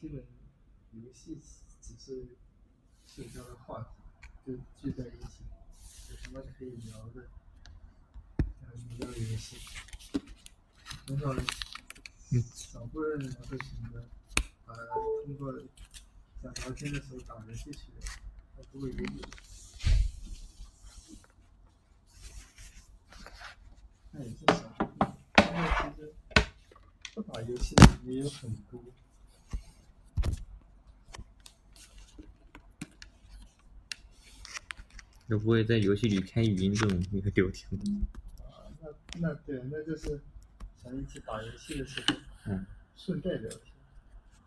基本游戏只是社交的话题，就聚在一起，有什么可以聊的，然后聊游戏，很少，少部分人会选择啊通过想聊天的时候打游戏去聊，他不会理你。那也是少，因为其实不打游戏的也有很多。都不会在游戏里开语音这种那个聊天。啊，那那对，那就是想一起打游戏的时候，嗯，顺带聊天，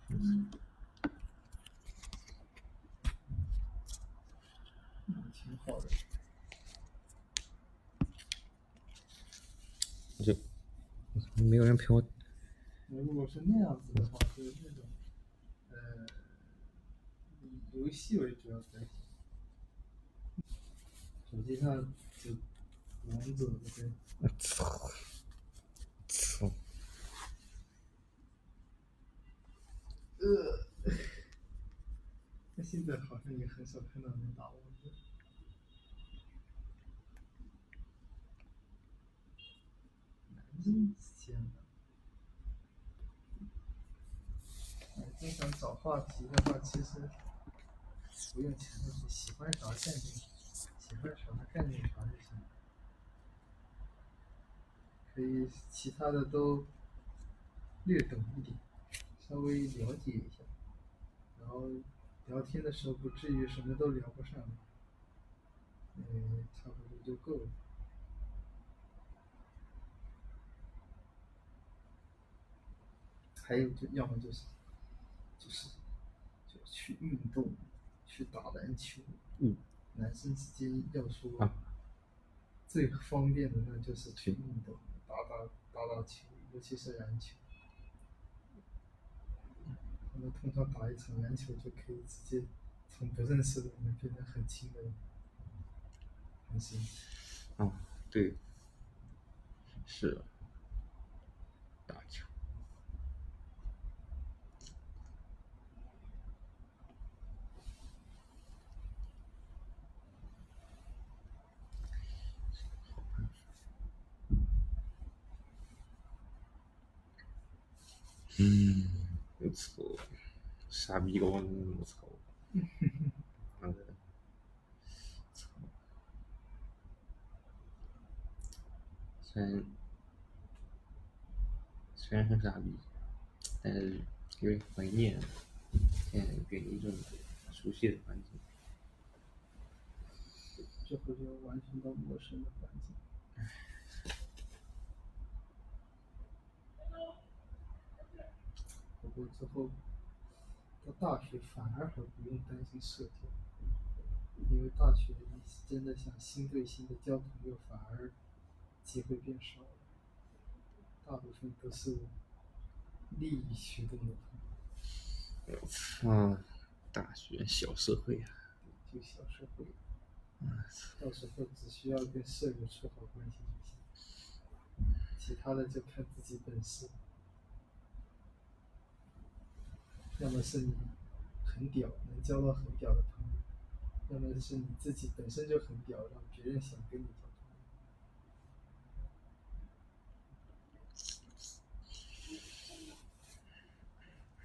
嗯，好的。我就没有人陪我。如果是那样子的话，就是那种，呃，以游戏为主要载体，手机上就王者对。我操！操！呃，那现在好像也很少看到人打王者。男生之间的，哎，经常找话题的话，其实不用强调喜欢啥干点喜欢啥干点啥就行。可以其他的都略懂一点，稍微了解一下，然后聊天的时候不至于什么都聊不上，嗯，差不多就够了。还有就要么就是，就是，就去运动，去打篮球。嗯。男生之间要说啊最方便的那就是去运动，打打打打球，尤其是篮球。他们通常打一场篮球就可以直接从不认识的人变成很亲的人，很神奇。啊，对，是啊，打球。嗯，我操，傻逼高，我操，妈的，操，虽然虽然很傻逼，但是有点怀念，现在远离这种熟悉的环境。这回就完全到陌生的环境。过之后到大学反而还不用担心社交，因为大学你真的想心对心的交朋友，反而机会变少了，大部分都是利益驱动的朋友，我操，大学小社会啊！就小社会。到时候只需要跟舍友处好关系就行，其他的就看自己本事。要么是你很屌，能交到很屌的朋友；要么是你自己本身就很屌，让别人想跟你交朋友。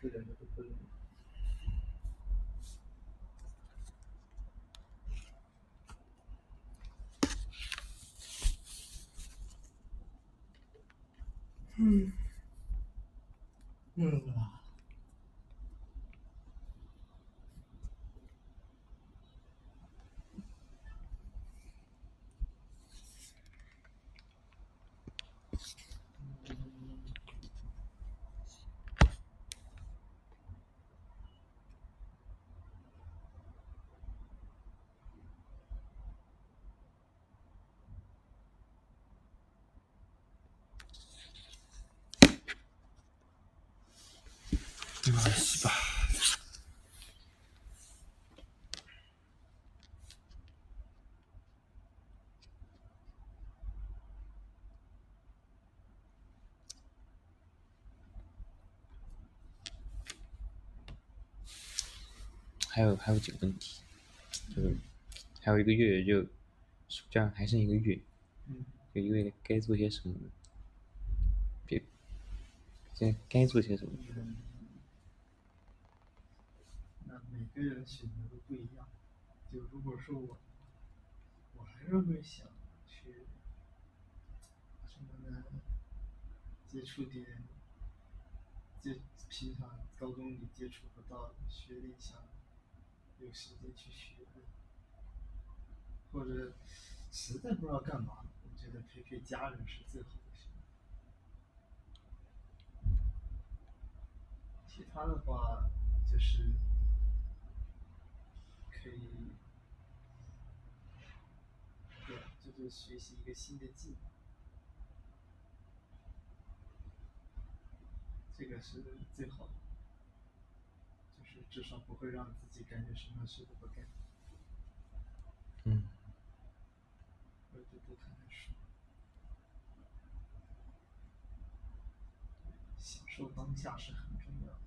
这两个都不容易。嗯，饿了。妈西吧！还有还有几个问题，就是还有一个月就暑假还剩一个月，嗯，就一个月该做些什么？别，现在该做些什么？嗯，那每个人选择都不一样。就如果说我，我还是会想去什么呢？接触点接平常高中里接触不到的，学点想有时间去学，或者实在不知道干嘛，我觉得陪陪家人是最好的选择。其他的话就是可以，对，就是学习一个新的技能，这个是最好的，就是至少不会让自己感觉什么事都不干，嗯或者多看看书，享受当下是很重要的。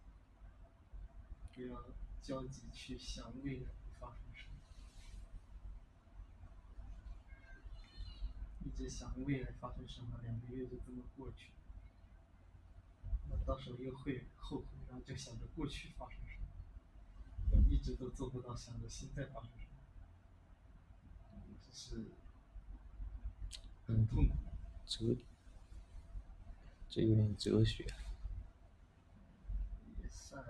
不要焦急去想未来会发生什么，一直想未来发生什么，两个月就这么过去，那到时候又会后悔，然后就想着过去发生什么，一直都做不到想着现在发生什么，这是很痛苦。哲，这有点哲学。也算，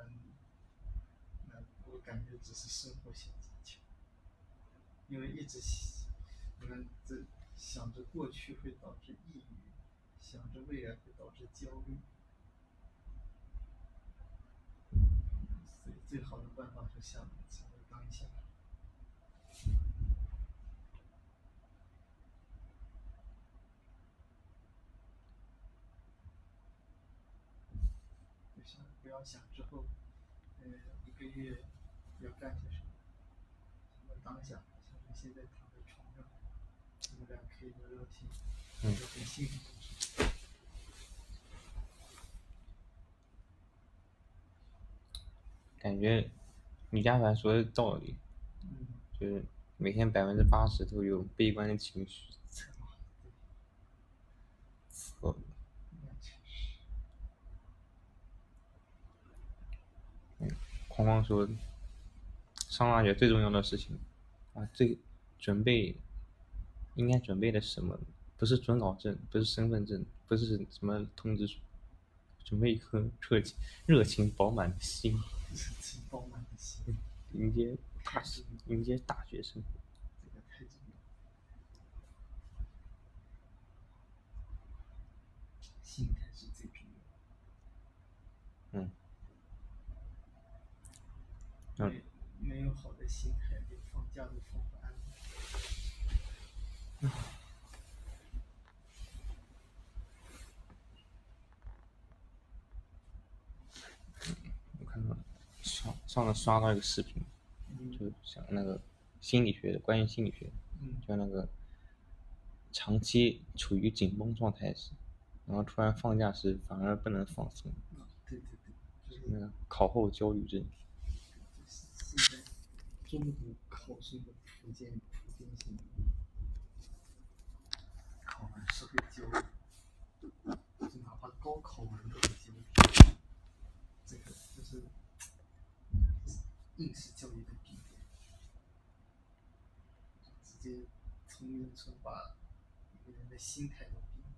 感觉只是生活小技巧，因为一直想，我们这想着过去会导致抑郁，想着未来会导致焦虑，所以最好的办法是想想着当下。就想不要想之后，呃，一个月要干些什么，当下，像是现在躺在床上，我们俩可以聊聊天，嗯聊点幸福。感觉李佳凡说的道理，嗯，就是每天百分之八十都有悲观的情绪。错，那确实，框框说，上大学最重要的事情啊，最准备应该准备的什么？不是准考证，不是身份证，不是什么通知书，准备一颗热情热情饱满的心，热情饱满的心，迎接大迎接大学生活。这个太重要。心态是最重要。嗯，嗯没没有好的心态，连放假都放不安。我看到上上次刷到一个视频，嗯就讲那个心理学的，关于心理学就那个长期处于紧绷状态时，然后突然放假时反而不能放松，啊，对对对，就是那个考后焦虑症。现在中国考生的普遍普遍性，考完是会焦虑，就哪怕高考完都会焦虑，这个就是应试教育的弊端，直接从农村把一个人的心态都变了，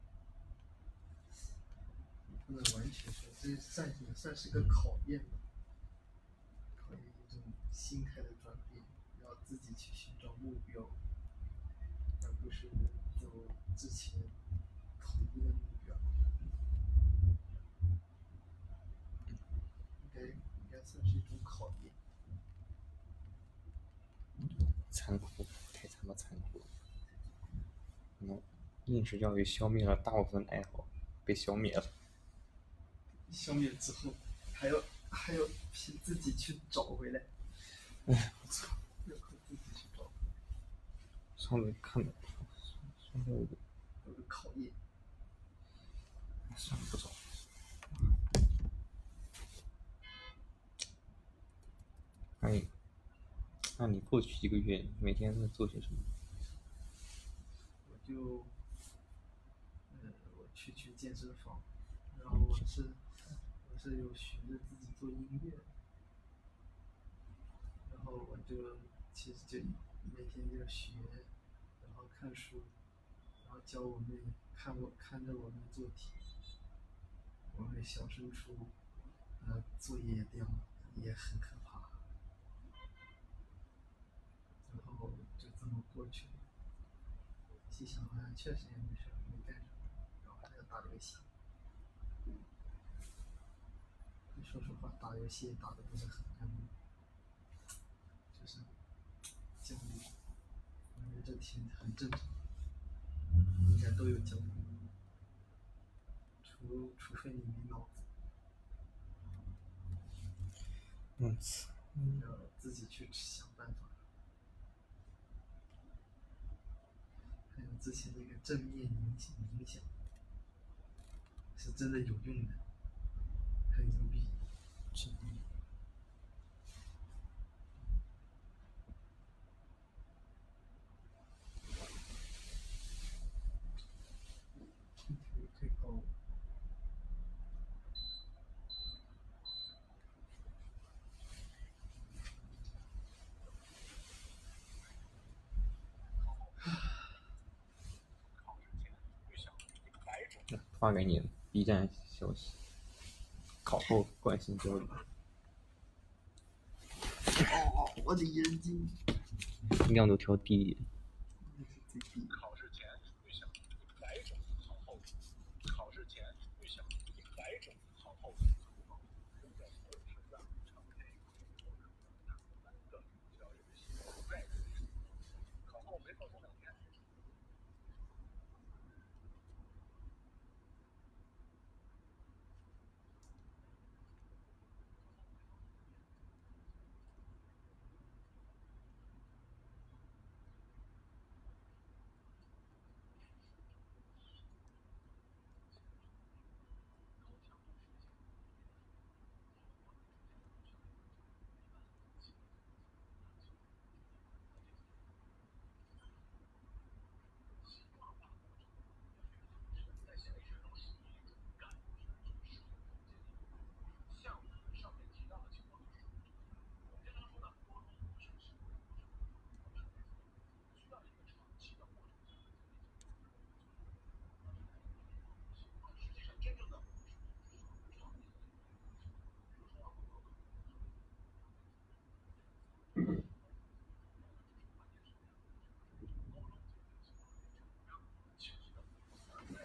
不能完全说，这算也算是个考验吧。心态的转变，要自己去寻找目标，而不是走之前统一的目标。应该应该算是一种考验。残酷，太他妈残酷了。嗯，应试教育消灭了大部分爱好，被消灭了。消灭之后，还要还要凭自己去找回来。哎，我操！上次看到，上次有个有个考验。算了不找。哎，那你过去一个月每天在做些什么？我就，呃，我去去健身房，然后我是我是有学着自己做音乐，然后我就其实就每天就学，然后看书，然后教我妹看我看着我妹做题，我妹小升初，呃，作业量也很可怕，然后就这么过去了。细想好像确实也没事，没干什么，然后还要打游戏。说实话，打游戏打的不是很安稳，就是焦虑，我觉这挺很正常，应该都有焦虑，除除非你没脑子，嗯，要自己去想办法。还有之前那个正面冥想冥想，是真的有用的，很牛逼。是听起来太高了。发给你的 B 站消息，考后关心交流，哦，我的眼睛，亮度调低一点。考试前预想一百种好后果，考试前预想一百种好后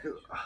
Ugh.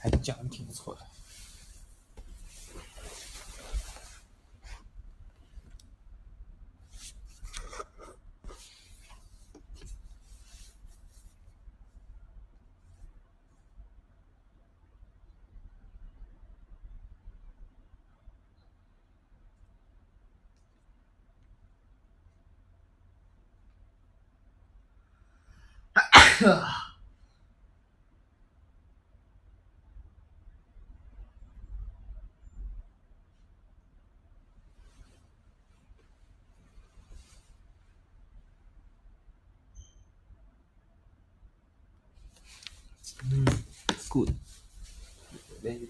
还讲的挺不错的。嗯 good. Then